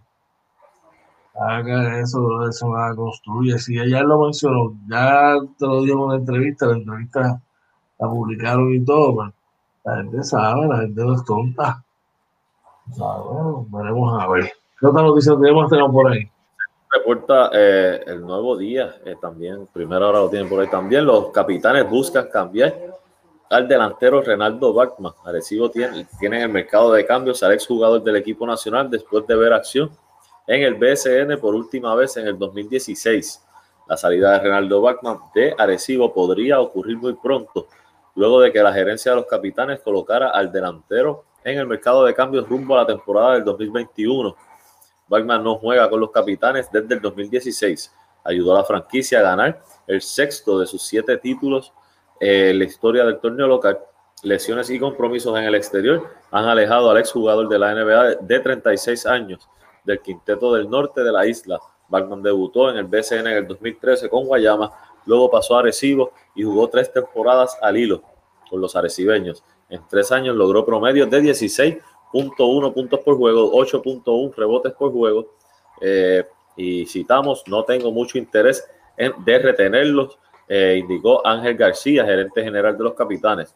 haga eso, eso la construye. Si ella lo mencionó, ya te lo digo en una entrevista, la entrevista la publicaron y todo, pues, la gente sabe, la gente no es tonta. veremos a ver. ¿Qué otra noticia tenemos, tenemos por ahí? Reporta eh, el nuevo día eh, también, primera hora lo tienen por ahí también. Los capitanes buscan cambiar al delantero Renaldo Bachman. Arecibo tiene, tiene en el mercado de cambios al exjugador del equipo nacional después de ver acción en el BSN por última vez en el 2016. La salida de Renaldo Bachman de Arecibo podría ocurrir muy pronto, luego de que la gerencia de los capitanes colocara al delantero en el mercado de cambios rumbo a la temporada del 2021. Bachman no juega con los capitanes desde el 2016. Ayudó a la franquicia a ganar el sexto de sus siete títulos en la historia del torneo local. Lesiones y compromisos en el exterior han alejado al exjugador de la NBA de 36 años del Quinteto del Norte de la isla. Bachman debutó en el BCN en el 2013 con Guayama, luego pasó a Arecibo y jugó tres temporadas al hilo con los arecibeños. En tres años logró promedios de 16.1 puntos por juego, 8.1 rebotes por juego. Eh, y citamos, no tengo mucho interés en de retenerlos, eh, indicó Ángel García, gerente general de los capitanes.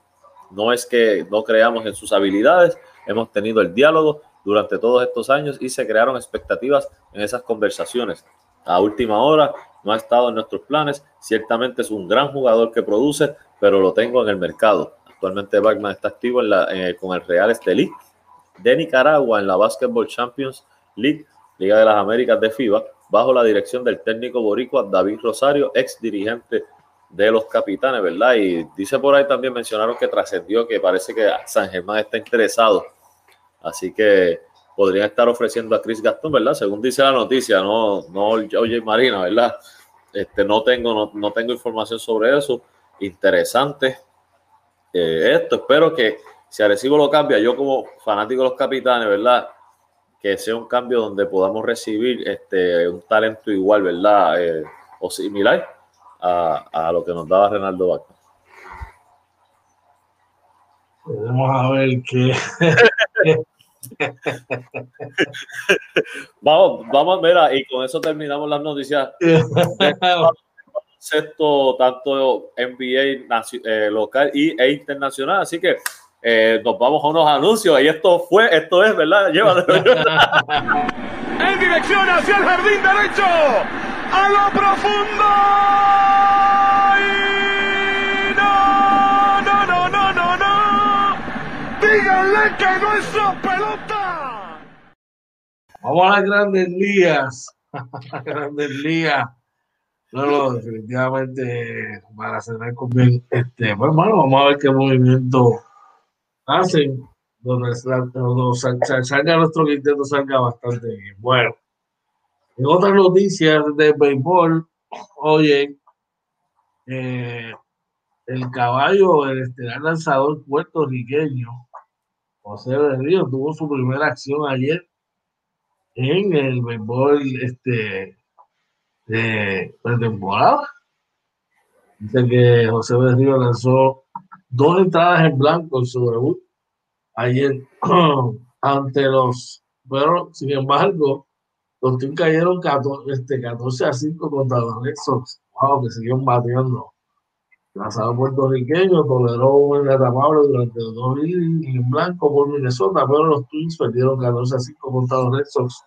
No es que no creamos en sus habilidades, hemos tenido el diálogo, durante todos estos años y se crearon expectativas en esas conversaciones. A última hora no ha estado en nuestros planes. Ciertamente es un gran jugador que produce, pero lo tengo en el mercado. Actualmente Bachman está activo con el Real Estelí de Nicaragua en la Basketball Champions League, Liga de las Américas de FIBA, bajo la dirección del técnico boricua David Rosario, ex dirigente de los capitanes, ¿verdad? Y dice por ahí también mencionaron que trascendió que parece que San Germán está interesado Así que podrían estar ofreciendo a Chris Gastón, ¿verdad? Según dice la noticia, no, no Oye Marina, ¿verdad? Este, no, tengo, no, tengo información sobre eso. Interesante eh, esto. Espero que si Arecibo lo cambia, yo como fanático de los capitanes, ¿verdad? Que sea un cambio donde podamos recibir este, un talento igual, ¿verdad? Eh, o similar a, a, lo que nos daba Renaldo Vaca. Vamos a ver qué. (laughs) vamos, vamos, mira, y con eso terminamos las noticias. (laughs) Sexto, tanto NBA eh, local y, e internacional. Así que eh, nos vamos a unos anuncios. Y esto fue, esto es, ¿verdad? (laughs) Llévatelo. (laughs) en dirección hacia el jardín derecho. A lo profundo. Díganle que no es pelota. Vamos a las grandes ligas. (laughs) grandes ligas. No, no, definitivamente para cerrar con bien, este, bueno, vamos a ver qué movimiento hacen donde, salga, nuestro quinteto salga bastante bien. Bueno, en otras noticias de béisbol, oye, eh, el caballo, el estelar lanzador puertorriqueño, José Río tuvo su primera acción ayer en el béisbol este, de pretemporada. Dice que José Río lanzó dos entradas en blanco en su debut ayer (clears throat) ante los, pero sin embargo, los Twins cayeron 14, este, 14 a 5 contra los Red Sox. Wow, que siguieron Lanzado puertorriqueño toleró un atrapable durante dos y en blanco por Minnesota, pero los Twins perdieron 14 a 5 contra los Red Sox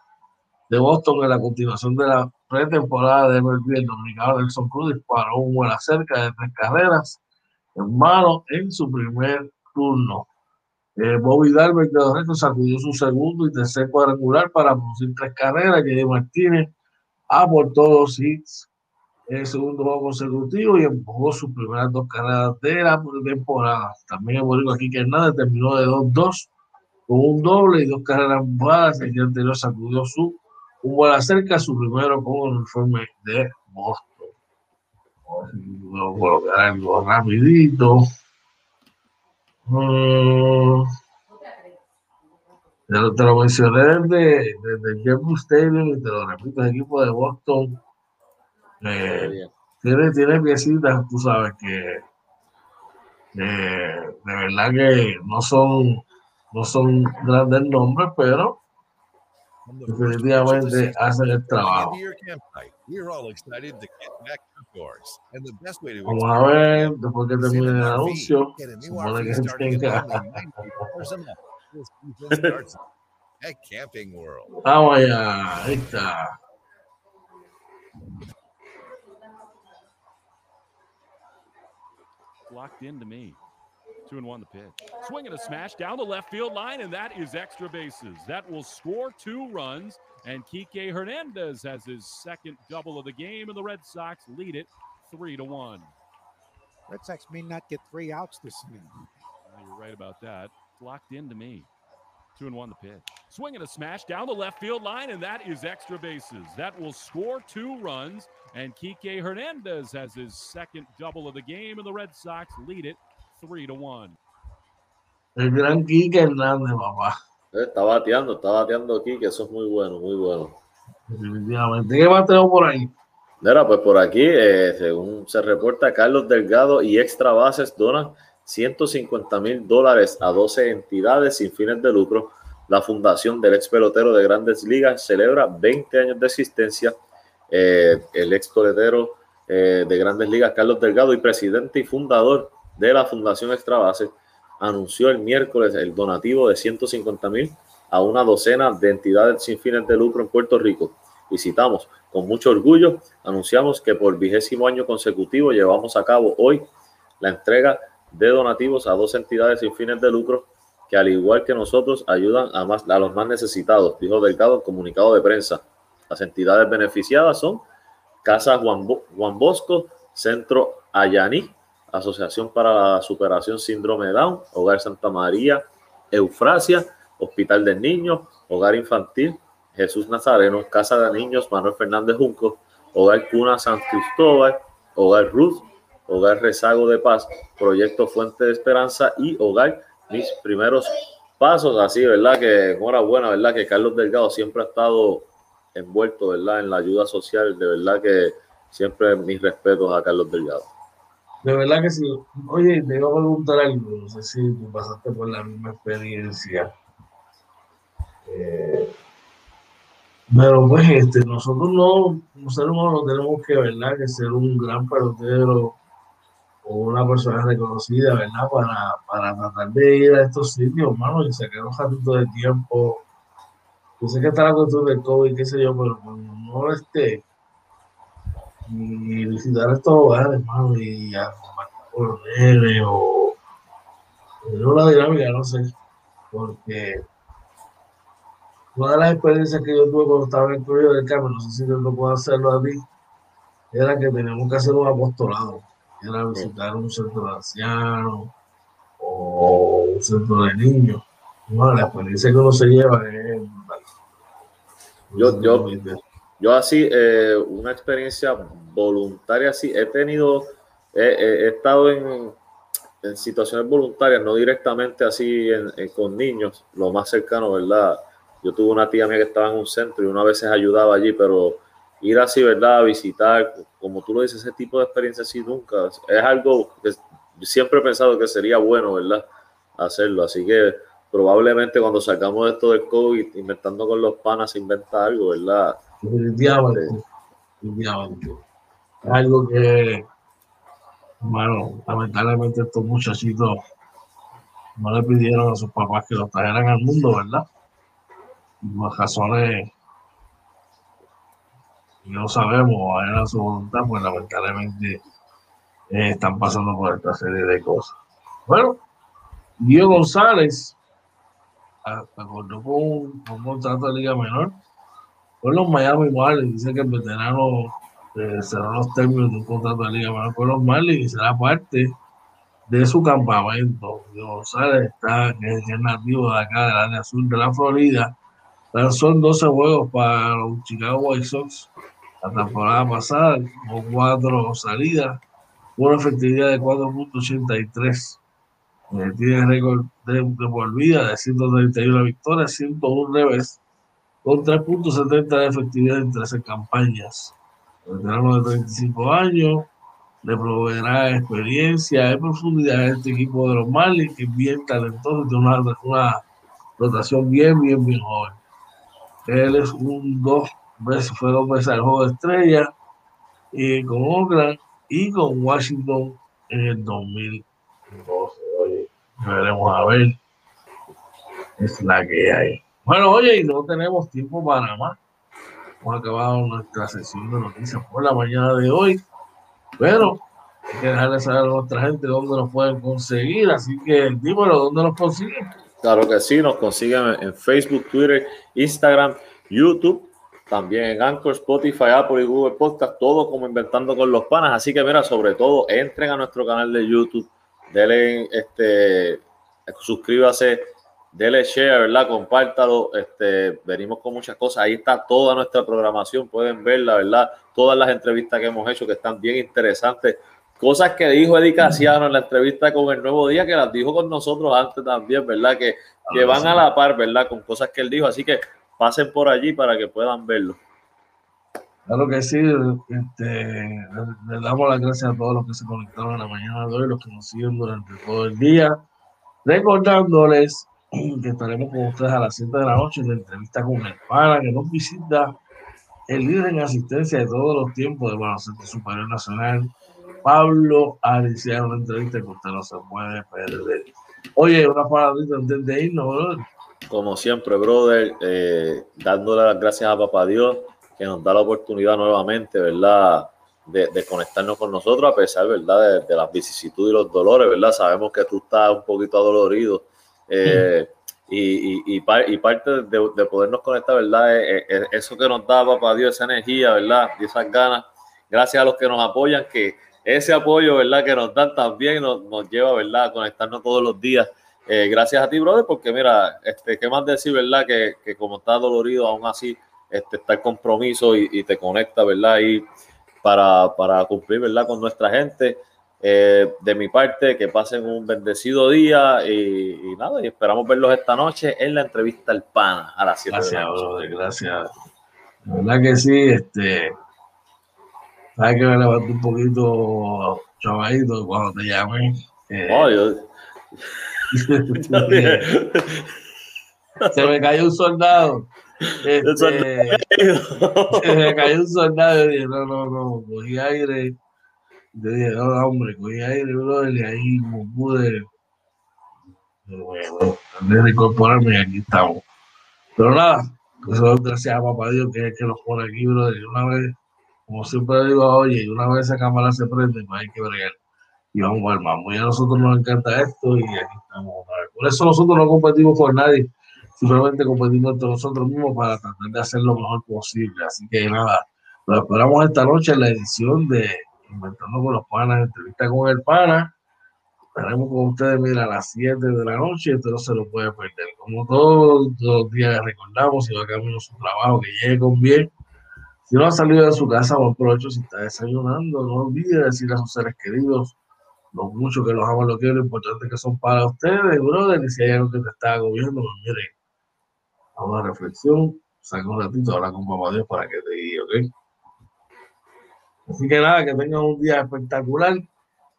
de Boston en la continuación de la pretemporada de MLB. El dominicano Nelson Cruz disparó un buena cerca de tres carreras en mano en su primer turno. Eh, Bobby Dalbert de los sacudió su segundo y tercer cuadrangular para producir tres carreras. que Martínez aportó dos hits en el segundo juego consecutivo y empujó sus primeras dos carreras de la temporada. También el aquí que nada terminó de 2-2 con un doble y dos carreras empujadas. El día anterior sacudió su bola cerca, su primero con el uniforme de Boston. Voy a rapidito. Mm. te, lo, mencioné desde, desde Jeff Stadium y te lo repito, el equipo de Boston eh, tiene, tiene piecitas, tú sabes, que de verdad que no son, no son grandes nombres, pero definitivamente hacen el trabajo. Vamos a ver, después que termine el anuncio, supone que (laughs) tenga. (laughs) Vamos allá, ahí está. Locked into me. Two and one the pitch. Swing and a smash down the left field line, and that is extra bases. That will score two runs, and Kike Hernandez has his second double of the game, and the Red Sox lead it three to one. Red Sox may not get three outs this inning. Ah, you're right about that. Locked into me. Two and one the pitch. Swing and a smash down the left field line, and that is extra bases. That will score two runs, and Kike Hernandez has his second double of the game, and the Red Sox lead it El gran Quique Hernández, papá. Eh, está bateando, está bateando que eso es muy bueno, muy bueno. Definitivamente. ¿Qué bateo por ahí? Mira, pues por aquí, eh, según se reporta, Carlos Delgado y Extra Bases donan 150 mil dólares a 12 entidades sin fines de lucro. La fundación del ex pelotero de grandes ligas celebra 20 años de existencia. Eh, el ex pelotero de grandes ligas, Carlos Delgado, y presidente y fundador de la Fundación Extra Base anunció el miércoles el donativo de 150 mil a una docena de entidades sin fines de lucro en Puerto Rico. Y citamos, con mucho orgullo, anunciamos que por vigésimo año consecutivo llevamos a cabo hoy la entrega de donativos a dos entidades sin fines de lucro que al igual que nosotros ayudan a, más, a los más necesitados, dijo Delgado en comunicado de prensa. Las entidades beneficiadas son Casa Juan, Bosco, Centro Ayaní, Asociación para la Superación Síndrome Down, Hogar Santa María, Eufrasia, Hospital del Niño, Hogar Infantil, Jesús Nazareno, Casa de Niños Manuel Fernández Junco, Hogar Cuna San Cristóbal, Hogar Ruth, Hogar Rezago de Paz, Proyecto Fuente de Esperanza y Hogar Mis Primeros Pasos. Así, ¿verdad? Que enhorabuena, ¿verdad? Que Carlos Delgado siempre ha estado envuelto, ¿verdad? En la ayuda social. De verdad que siempre mis respetos a Carlos Delgado. De verdad que sí. Oye, te iba a preguntar algo, no sé si tú pasaste por la misma experiencia. Eh, pero pues este, nosotros no, como no tenemos que, ¿verdad? Que ser un gran pelotero o una persona reconocida, ¿verdad? Para, para tratar de ir a estos sitios, hermano, y sacar un ratito de tiempo. Yo sé que está la cuestión del COVID, qué sé yo, pero cuando no esté, y visitar estos hogares, hermano, y a con los o una dinámica, no sé, porque una de las experiencias que yo tuve cuando estaba en el colegio del Carmen, no sé si yo no puedo hacerlo a ti, era que teníamos que hacer un apostolado, era visitar un centro de ancianos o un centro de niños. Bueno, la experiencia que uno se lleva es yo, yo, yo así, eh, una experiencia voluntaria así, he tenido, he, estado en, en, situaciones voluntarias, no directamente así con niños, lo más cercano, ¿verdad? Yo tuve una tía mía que estaba en un centro y una vez ayudaba allí, pero ir así, ¿verdad? A visitar, como tú lo dices, ese tipo de experiencia así nunca, es algo que siempre he pensado que sería bueno, ¿verdad? Hacerlo, así que probablemente cuando sacamos esto del COVID, inventando con los panas, se inventa algo, ¿verdad? Definitivamente. definitivamente. Es algo que, bueno, lamentablemente estos muchachitos no le pidieron a sus papás que los trajeran al mundo, ¿verdad? Por razones no sabemos, era su voluntad, pues lamentablemente eh, están pasando por esta serie de cosas. Bueno, Diego González acordó con un, con un contrato de Liga Menor con los Miami Marlins. Dice que el veterano eh, cerró los términos de un contrato de Liga Menor con los Marlins y será parte de su campamento. González está, que es, nativo de acá, del área sur de la Florida. En 12 juegos para los Chicago White Sox la temporada pasada, con cuatro salidas, una efectividad de 4.83. Tiene récord de, de por vida de 131 victorias, 101 revés, con 3.70 de efectividad en 13 campañas. El veterano de 35 años le proveerá experiencia y profundidad a este equipo de los Marlins, que es bien talentoso, tiene una, una rotación bien, bien, bien joven. Él es un dos veces, fue dos veces al juego de estrella y con Oakland y con Washington en el 2012. Veremos a ver. Es la que hay. Bueno, oye, y no tenemos tiempo para más. Hemos acabado nuestra sesión de noticias por la mañana de hoy. Pero hay que dejarle saber a nuestra gente dónde nos pueden conseguir. Así que dímelo, ¿dónde nos consiguen? Claro que sí, nos consiguen en Facebook, Twitter, Instagram, YouTube, también en Anchor, Spotify, Apple y Google Podcast, todo como Inventando con los Panas. Así que mira, sobre todo, entren a nuestro canal de YouTube, denle, este, suscríbase, denle share, ¿verdad? Compártalo, este, venimos con muchas cosas. Ahí está toda nuestra programación, pueden verla, ¿verdad? Todas las entrevistas que hemos hecho que están bien interesantes. Cosas que dijo Eddie Casiano en la entrevista con el Nuevo Día, que las dijo con nosotros antes también, ¿verdad? Que, que van a la par, ¿verdad? Con cosas que él dijo. Así que pasen por allí para que puedan verlo. Claro que sí, este, le, damos las gracias a todos los que se conectaron en la mañana de hoy, los que nos siguen durante todo el día, recordándoles que estaremos con ustedes a las 7 de la noche en la entrevista con el pana que nos visita el líder en asistencia de todos los tiempos del baloncesto superior nacional, Pablo Ariciano, una entrevista que usted no se puede perder. Oye, una paradita antes de irnos, brother. Como siempre, brother, eh, dándole las gracias a Papá Dios que nos da la oportunidad nuevamente, ¿verdad? De, de conectarnos con nosotros a pesar, ¿verdad? De, de, las vicisitudes y los dolores, ¿verdad? Sabemos que tú estás un poquito adolorido eh, y, y, y, par, y, parte de, de, podernos conectar, ¿verdad? Es, es, eso que nos da, Papá Dios, esa energía, ¿verdad? Y esas ganas. Gracias a los que nos apoyan, que ese apoyo, ¿verdad? Que nos dan también nos, nos lleva, ¿verdad? A conectarnos todos los días. Eh, gracias a ti, brother, porque mira, este, ¿qué más decir, verdad? Que, que como estás dolorido, aún así este, está el compromiso y, y, te conecta, ¿verdad? Y para, para cumplir, ¿verdad? Con nuestra gente. Eh, de mi parte, que pasen un bendecido día y, y, nada, y esperamos verlos esta noche en la entrevista al PANA a las 7 Gracias, de la brother, gracias. La verdad que sí, este, sabes que me levanté un poquito chavadito cuando te llamé. Eh, Oh, yo- (laughs) (laughs) se me cayó un soldado. Este, (laughs) se me cayó un soldado y dije, no, no, no, cogí aire. Yo dije, no, hombre, cogí aire, brother, y ahí como pude, de, bueno, de reincorporarme y aquí estamos. Pero nada, eso es gracias a papá Dios que es que nos pone aquí, brother, y una vez, como siempre digo, oye, y una vez esa cámara se prende, pues hay que bregar. Y vamos vamos, y a nosotros nos encanta esto y aquí estamos. Por eso nosotros no competimos por nadie, simplemente competimos entre nosotros mismos para tratar de hacer lo mejor posible. Así que nada, lo esperamos esta noche en la edición de Inventando con los Panas, entrevista con el Pana. Estaremos con ustedes, mira, a las 7 de la noche, esto no se lo puede perder. Como todos los días recordamos, si va camino a su trabajo, que llegue con bien. Si no ha salido de su casa, buen provecho. Si está desayunando, no olvide decirle a sus seres queridos lo mucho que los aman, lo quiero, lo importante que son para ustedes, brother. Y si hay algo que te está agobiando, pues mire, a una reflexión, saca un ratito, habla con papá Dios para que te guíe, ¿ok? Así que nada, que tengan un día espectacular.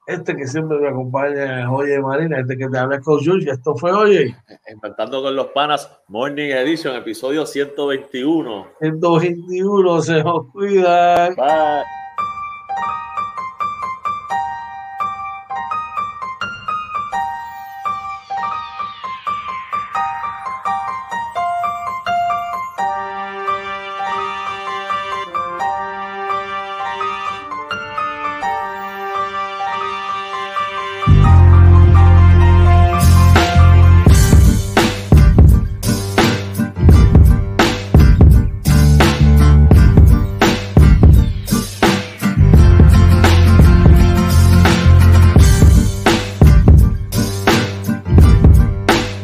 Este que siempre me acompaña es Oye Marina, este que te habla con George. Esto fue Oye. Inventando con los panas, Morning Edition, episodio 121. 121, se os cuida. Bye.